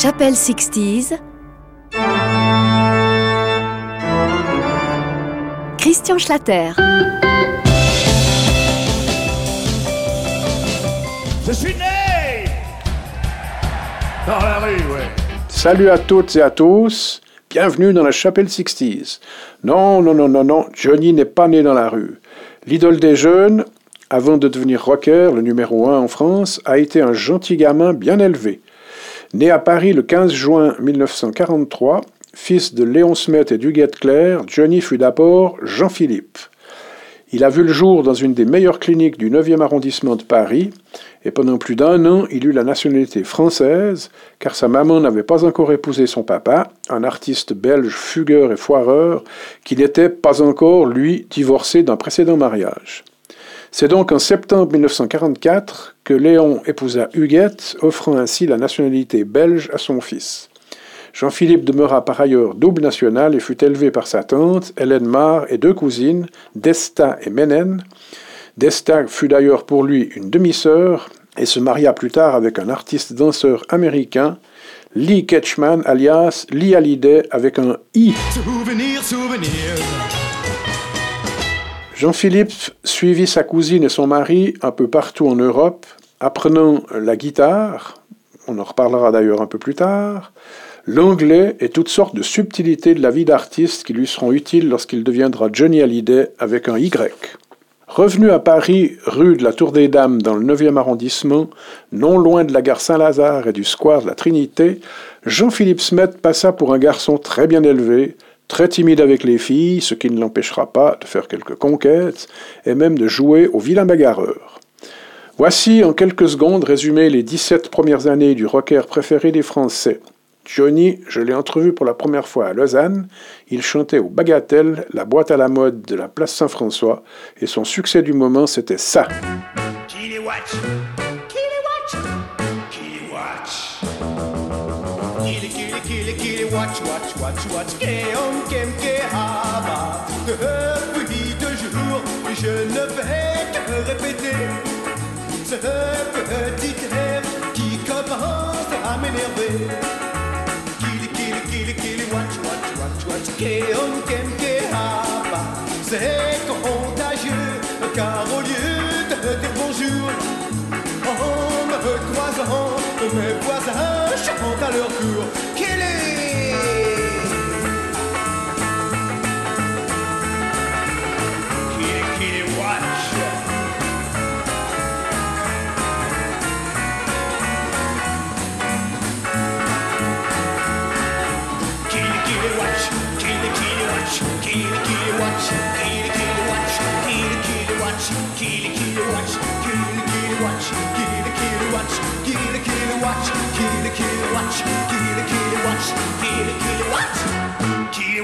Chapelle 60s. Christian Schlatter. Je suis né Dans la rue, ouais. Salut à toutes et à tous. Bienvenue dans la chapelle 60s. Non, non, non, non, non, Johnny n'est pas né dans la rue. L'idole des jeunes, avant de devenir rocker, le numéro 1 en France, a été un gentil gamin bien élevé. Né à Paris le 15 juin 1943, fils de Léon Smet et d'Huguette Claire, Johnny fut d'abord Jean-Philippe. Il a vu le jour dans une des meilleures cliniques du 9e arrondissement de Paris, et pendant plus d'un an, il eut la nationalité française, car sa maman n'avait pas encore épousé son papa, un artiste belge fugueur et foireur, qui n'était pas encore, lui, divorcé d'un précédent mariage. C'est donc en septembre 1944 que Léon épousa Huguette, offrant ainsi la nationalité belge à son fils. Jean-Philippe demeura par ailleurs double national et fut élevé par sa tante, Hélène Marr, et deux cousines, Desta et Menen. Desta fut d'ailleurs pour lui une demi-sœur et se maria plus tard avec un artiste danseur américain, Lee Ketchman, alias Lee Hallyday, avec un I. Souvenir, souvenir. Jean-Philippe suivit sa cousine et son mari un peu partout en Europe, apprenant la guitare, on en reparlera d'ailleurs un peu plus tard, l'anglais et toutes sortes de subtilités de la vie d'artiste qui lui seront utiles lorsqu'il deviendra Johnny Hallyday avec un Y. Revenu à Paris, rue de la Tour des Dames, dans le 9e arrondissement, non loin de la gare Saint-Lazare et du square de la Trinité, Jean-Philippe Smet passa pour un garçon très bien élevé, très timide avec les filles, ce qui ne l'empêchera pas de faire quelques conquêtes, et même de jouer au vilain bagarreur. Voici en quelques secondes résumé les 17 premières années du rocker préféré des Français. Johnny, je l'ai entrevu pour la première fois à Lausanne. Il chantait au Bagatelle, la boîte à la mode de la place Saint-François, et son succès du moment, c'était ça. Watch. Watch, watch, watch, watch, Kéom, Kem, Kéhaba. Depuis deux jours, je ne vais que répéter ce petit air qui commence à m'énerver. Kili, kili, kili, kili, watch, watch, watch, watch, Kéom, Kem. C'est contagieux, car au lieu de dire bonjour, en me croisant, mes voisins chantent à leur tour.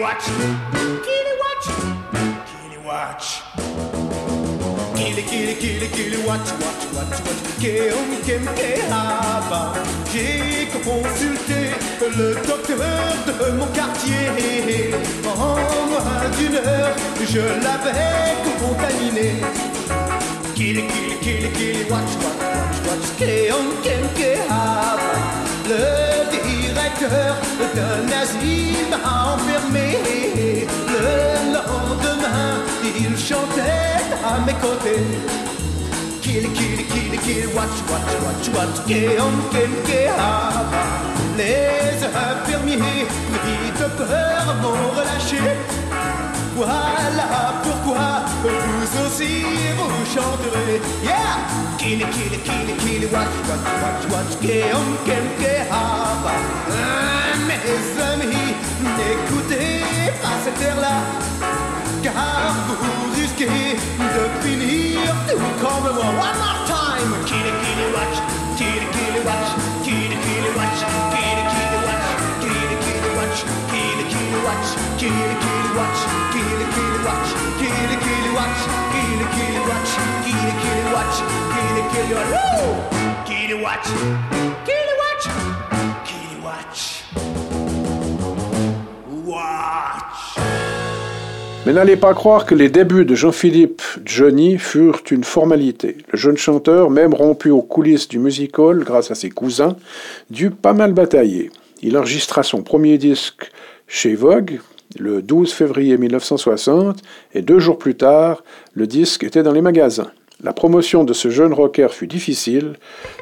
Watch, kitty watch, watch. J'ai consulté le docteur de mon quartier. En moins d'une heure, je l'avais contaminé. Watch, watch, watch, watch. D'un asile enfermé. Le lendemain, il chantait à mes côtés. Kill, kill, kill, kill, watch, watch, watch, watch, kem, kehaba. Les infirmiers, pris peur, m'ont relâché. Voilà pourquoi vous aussi vous chanterez? Yeah! Kill, kill, watch, watch, watch, watch, keom, kem, kehaba. Mes amis, n'écoutez pas cette air-là, car vous risquez de finir tout comme moi. One more time! Kill, kill, watch, kill, watch, watch, kill, kill, watch, kill, kill, watch, kill, kill, watch, kill, kill, watch, kill, kill, watch, kill, kill, watch, kill, watch, kill, watch, kill, watch. Mais n'allez pas croire que les débuts de Jean-Philippe Johnny furent une formalité. Le jeune chanteur, même rompu aux coulisses du music hall grâce à ses cousins, dut pas mal batailler. Il enregistra son premier disque chez Vogue le 12 février 1960 et deux jours plus tard, le disque était dans les magasins. La promotion de ce jeune rocker fut difficile,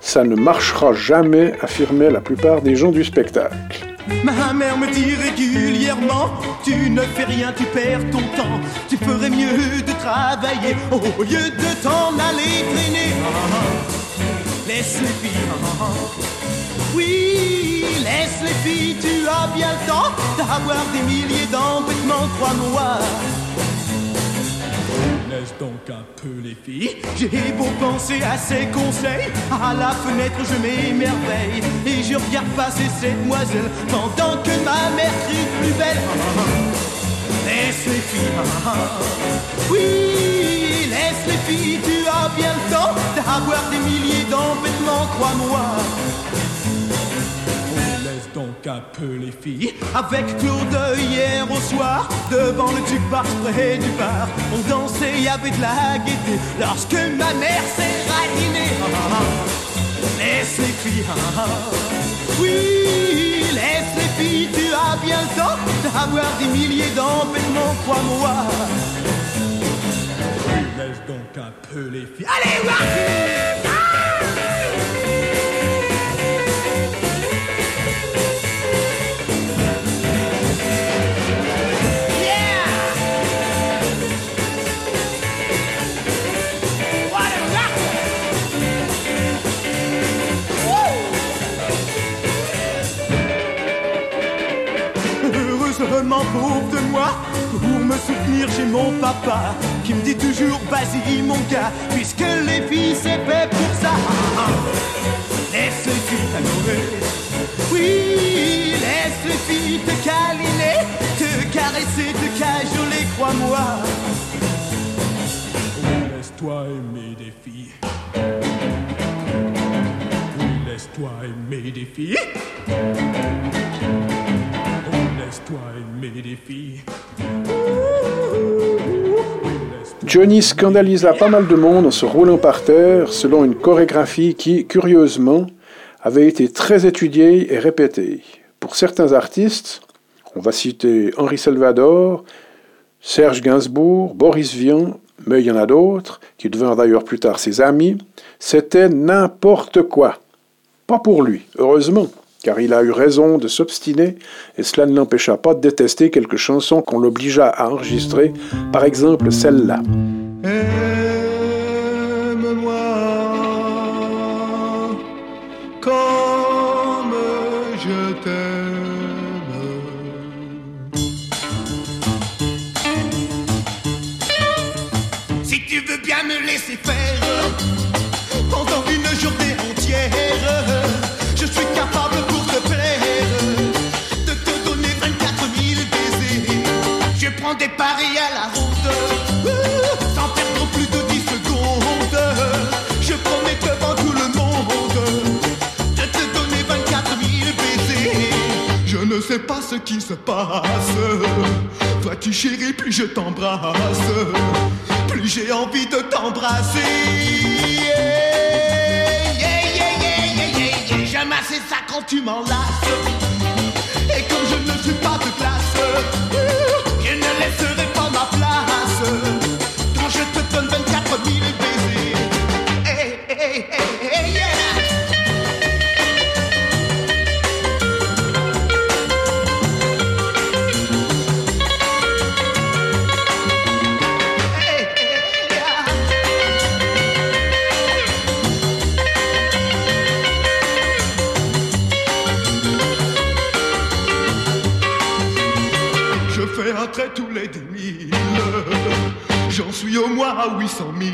ça ne marchera jamais, affirmaient la plupart des gens du spectacle. Ma mère me dit régulièrement Tu ne fais rien, tu perds ton temps. Tu ferais mieux de travailler au lieu de t'en aller traîner. Laisse les. Oui, laisse les filles, tu as bien le temps d'avoir des milliers d'embêtements, crois-moi. Laisse donc un peu les filles. J'ai beau penser à ses conseils. À la fenêtre, je m'émerveille. Et je regarde passer cette demoiselle pendant que ma mère crie plus belle. Laisse les filles. Oui, laisse les filles. Tu as bien le temps d'avoir des milliers d'embêtements, crois-moi donc un peu les filles. Avec Claude hier au soir, devant le bar près du bar, on dansait, il y avait de la gaieté. Lorsque ma mère s'est ranimée, laisse les filles, oui, laisse les filles, tu as bien temps d'avoir des milliers d'empêchements, crois-moi. Laisse donc un peu les filles. Allez, mon papa qui me dit toujours vas-y mon gars, puisque les filles c'est fait pour ça. Laisse les filles t'amorer. Oui, laisse les filles te câliner, te caresser, te cajoler, crois-moi. laisse-toi aimer des filles. Oui, laisse-toi aimer des filles. Johnny scandalisa pas mal de monde en se roulant par terre selon une chorégraphie qui, curieusement, avait été très étudiée et répétée. Pour certains artistes, on va citer Henri Salvador, Serge Gainsbourg, Boris Vian, mais il y en a d'autres, qui devinrent d'ailleurs plus tard ses amis, c'était n'importe quoi. Pas pour lui, heureusement car il a eu raison de s'obstiner, et cela ne l'empêcha pas de détester quelques chansons qu'on l'obligea à enregistrer, par exemple celle-là. Paris à la route, sans perdre plus de 10 secondes. Je promets devant tout le monde de te donner 24 000 baisers. Je ne sais pas ce qui se passe. Toi tu chéris, plus je t'embrasse, plus j'ai envie de t'embrasser. J'aime assez ça quand tu m'enlaces. Et comme je ne suis pas de classe. Suis au moins à 800 000.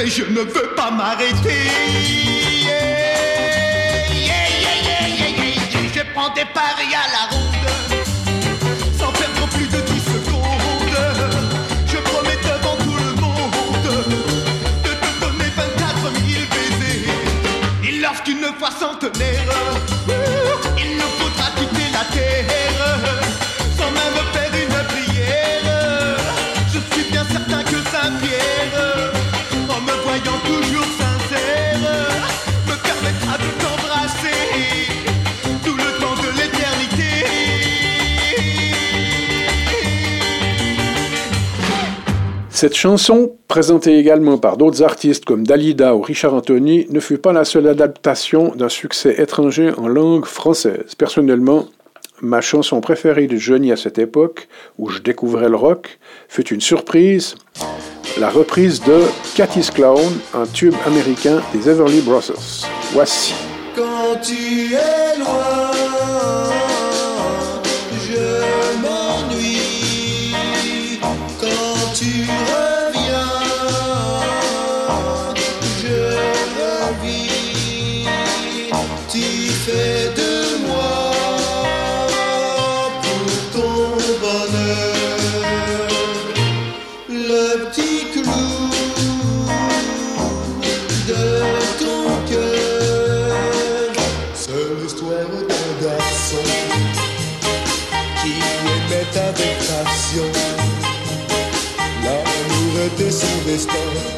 Et je ne veux pas m'arrêter. je prends des paris à la ronde. Sans perdre plus de 10 secondes. Je promets devant tout le monde de te donner 24 000 baisers. Et lorsqu'une fois centenaire, Cette chanson, présentée également par d'autres artistes comme Dalida ou Richard Anthony, ne fut pas la seule adaptation d'un succès étranger en langue française. Personnellement, ma chanson préférée de Johnny à cette époque, où je découvrais le rock, fut une surprise, la reprise de Cathy's Clown, un tube américain des Everly Brothers. Voici. Quand tu es loin,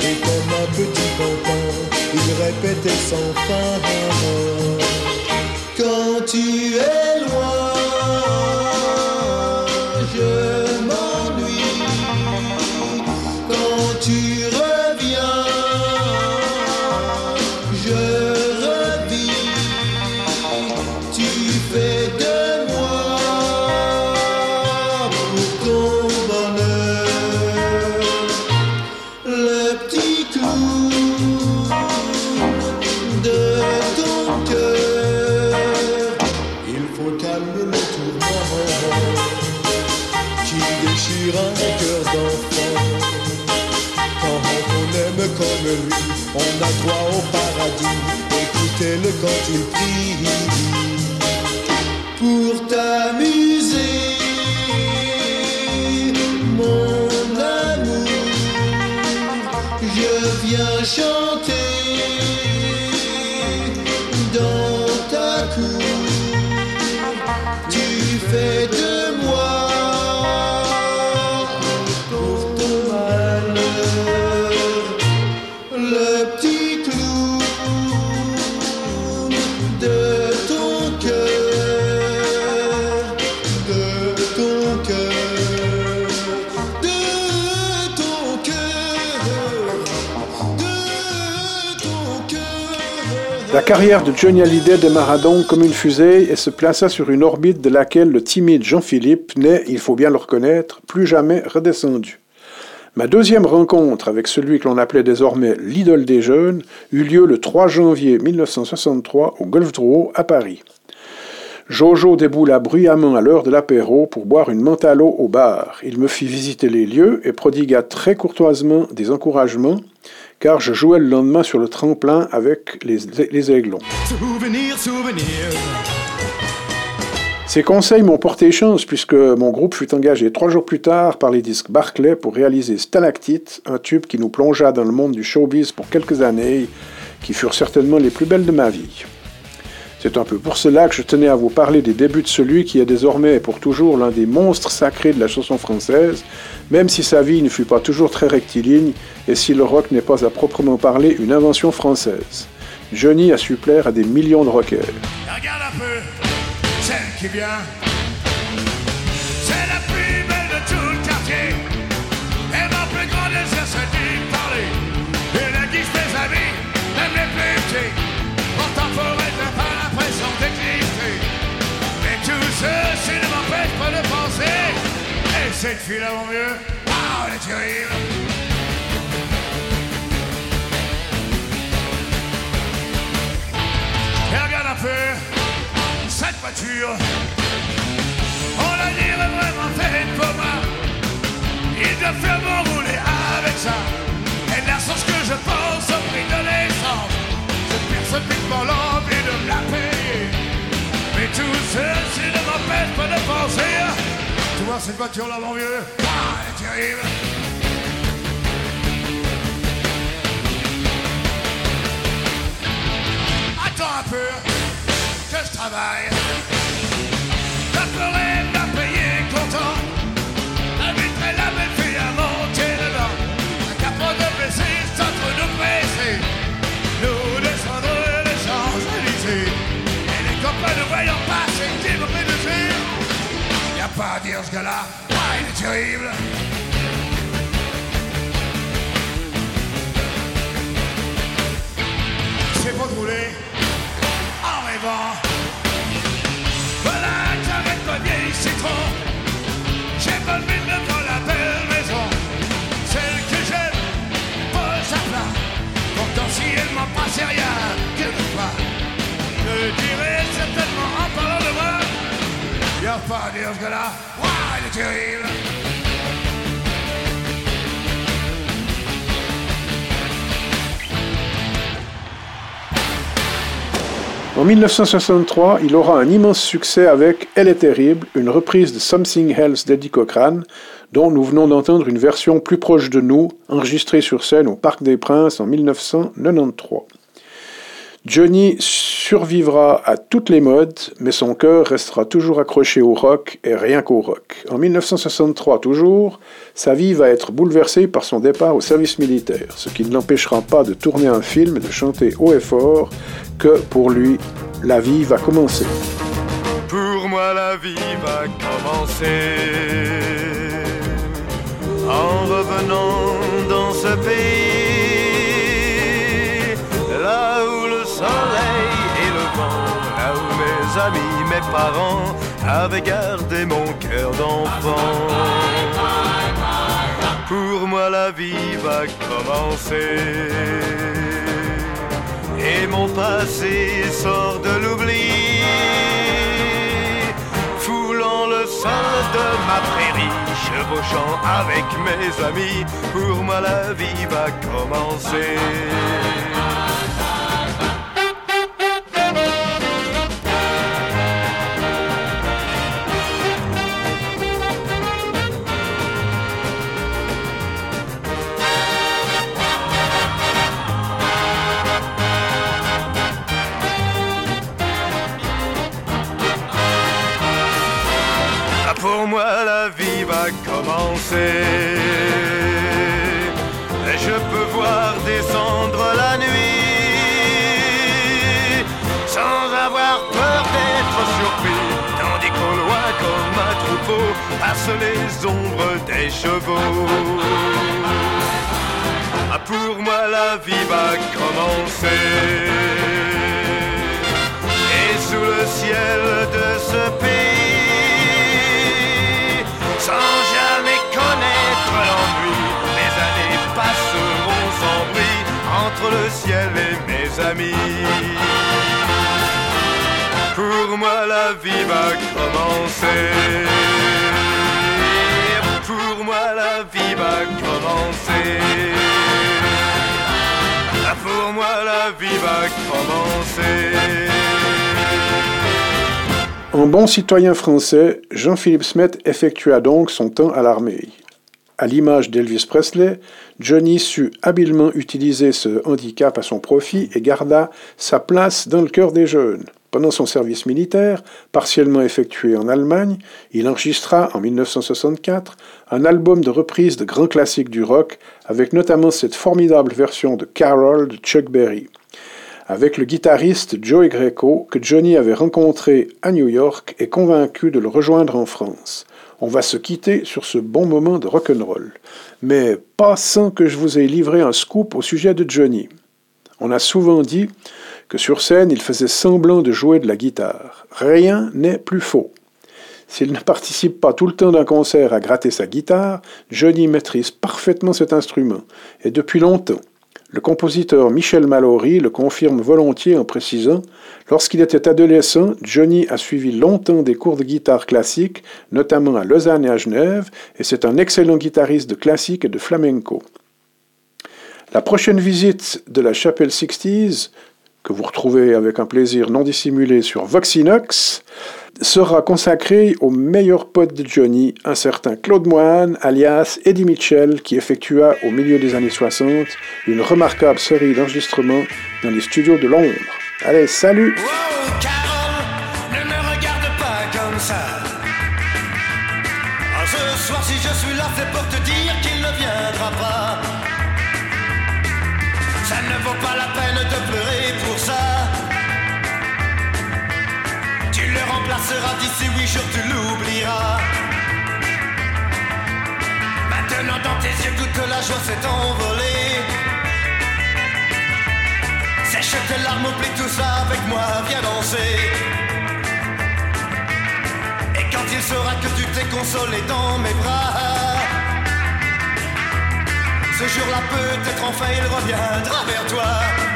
et comme un petit pantin, il répétait sans fin. Quand tu es on a droit au paradis. Écoutez-le quand il prie. Pour t'amuser, La carrière de Johnny Hallyday démarra donc comme une fusée et se plaça sur une orbite de laquelle le timide Jean-Philippe n'est, il faut bien le reconnaître, plus jamais redescendu. Ma deuxième rencontre avec celui que l'on appelait désormais l'idole des jeunes eut lieu le 3 janvier 1963 au Golf Drouot à Paris. Jojo déboula bruyamment à l'heure de l'apéro pour boire une menthe à l'eau au bar. Il me fit visiter les lieux et prodigua très courtoisement des encouragements, car je jouais le lendemain sur le tremplin avec les, les aiglons. Souvenir, souvenir. Ces conseils m'ont porté chance puisque mon groupe fut engagé trois jours plus tard par les disques Barclay pour réaliser Stalactite, un tube qui nous plongea dans le monde du showbiz pour quelques années, qui furent certainement les plus belles de ma vie. C'est un peu pour cela que je tenais à vous parler des débuts de celui qui est désormais et pour toujours l'un des monstres sacrés de la chanson française, même si sa vie ne fut pas toujours très rectiligne et si le rock n'est pas à proprement parler une invention française. Johnny a su plaire à des millions de rockers. Cette fille-là, mon mieux, ah, elle est terrible. Et regarde un peu cette voiture. On la dirait vraiment faite pour moi. Il doit faire bon rouler avec ça. Et la ce que je pense au prix de l'essence. Je perds ce piquement l'envie de me la payer. Mais tout ceci ne m'empêche pas de penser. Tu vois cette voiture là, mon vieux Ah, elle est terrible. Attends un peu que je travaille. dire ce gars-là, il est terrible. C'est pas rouler ah, en rêvant. Voilà, j'arrête pas vieille citron. J'ai pas le même dans la belle maison. Celle que j'aime, pas sa place. Pourtant, si elle m'en passe rien, qu'elle me pas, je dirais certainement en. En 1963, il aura un immense succès avec Elle est terrible, une reprise de Something Else d'Eddie Cochran, dont nous venons d'entendre une version plus proche de nous, enregistrée sur scène au Parc des Princes en 1993. Johnny survivra à toutes les modes, mais son cœur restera toujours accroché au rock et rien qu'au rock. En 1963 toujours, sa vie va être bouleversée par son départ au service militaire, ce qui ne l'empêchera pas de tourner un film et de chanter haut et fort que pour lui, la vie va commencer. Pour moi la vie va commencer en revenant dans ce pays, mes parents avaient gardé mon cœur d'enfant. Pour moi la vie va commencer et mon passé sort de l'oubli, foulant le sol de ma prairie, chevauchant avec mes amis, pour moi la vie va commencer. Et Je peux voir descendre la nuit sans avoir peur d'être surpris. Tandis qu'au loin comme un troupeau passent les ombres des chevaux. Ah, pour moi la vie va commencer. Et sous le ciel de ce pays, sans entre le ciel et mes amis. Pour moi la vie va commencer. Pour moi la vie va commencer. Ah, Pour moi la vie va commencer. En bon citoyen français, Jean-Philippe Smet effectua donc son temps à l'armée. À l'image d'Elvis Presley, Johnny sut habilement utiliser ce handicap à son profit et garda sa place dans le cœur des jeunes. Pendant son service militaire, partiellement effectué en Allemagne, il enregistra en 1964 un album de reprise de grands classiques du rock, avec notamment cette formidable version de Carol de Chuck Berry avec le guitariste Joey Greco que Johnny avait rencontré à New York et convaincu de le rejoindre en France. On va se quitter sur ce bon moment de rock'n'roll. Mais pas sans que je vous ai livré un scoop au sujet de Johnny. On a souvent dit que sur scène il faisait semblant de jouer de la guitare. Rien n'est plus faux. S'il ne participe pas tout le temps d'un concert à gratter sa guitare, Johnny maîtrise parfaitement cet instrument, et depuis longtemps. Le compositeur Michel Mallory le confirme volontiers en précisant Lorsqu'il était adolescent, Johnny a suivi longtemps des cours de guitare classique, notamment à Lausanne et à Genève, et c'est un excellent guitariste de classique et de flamenco. La prochaine visite de la chapelle Sixties, que vous retrouvez avec un plaisir non dissimulé sur Voxinox, sera consacrée au meilleur pote de Johnny, un certain Claude Moine, alias Eddie Mitchell, qui effectua au milieu des années 60 une remarquable série d'enregistrements dans les studios de Londres. Allez, salut jours, tu l'oublieras. Maintenant, dans tes yeux, toute la joie s'est envolée. Jette tes larmes, oublie tout ça avec moi, viens danser. Et quand il saura que tu t'es consolé dans mes bras, ce jour-là peut-être enfin il reviendra vers toi.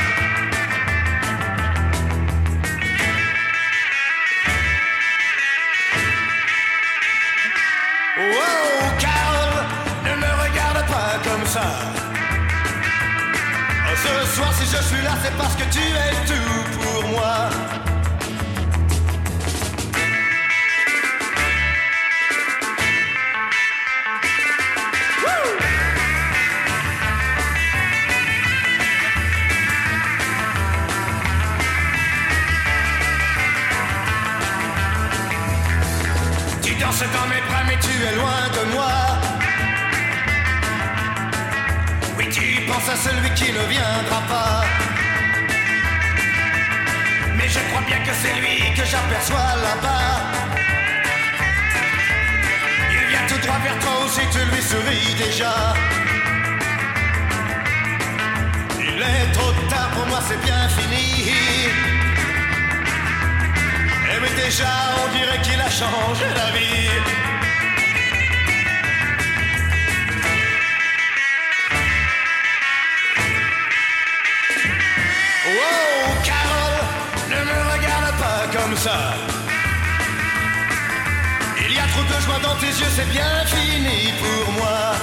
Ce soir, si je suis là, c'est parce que tu es tout pour moi. Tu danses dans mes bras, mais tu es loin de moi. Oui, tu penses à celui qui ne viendra pas. Mais je crois bien que c'est lui que j'aperçois là-bas. Il vient tout droit vers toi aussi, tu lui souris déjà. Il est trop tard pour moi, c'est bien fini. Eh mais déjà, on dirait qu'il a changé la vie. Il y a trop de joie dans tes yeux, c'est bien fini pour moi.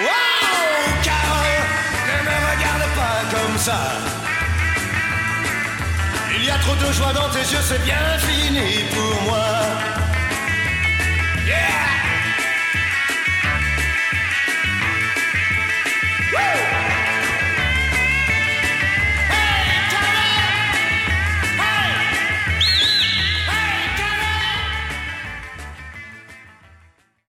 Wow, Carole, ne me regarde pas comme ça. Il y a trop de joie dans tes yeux, c'est bien fini pour moi.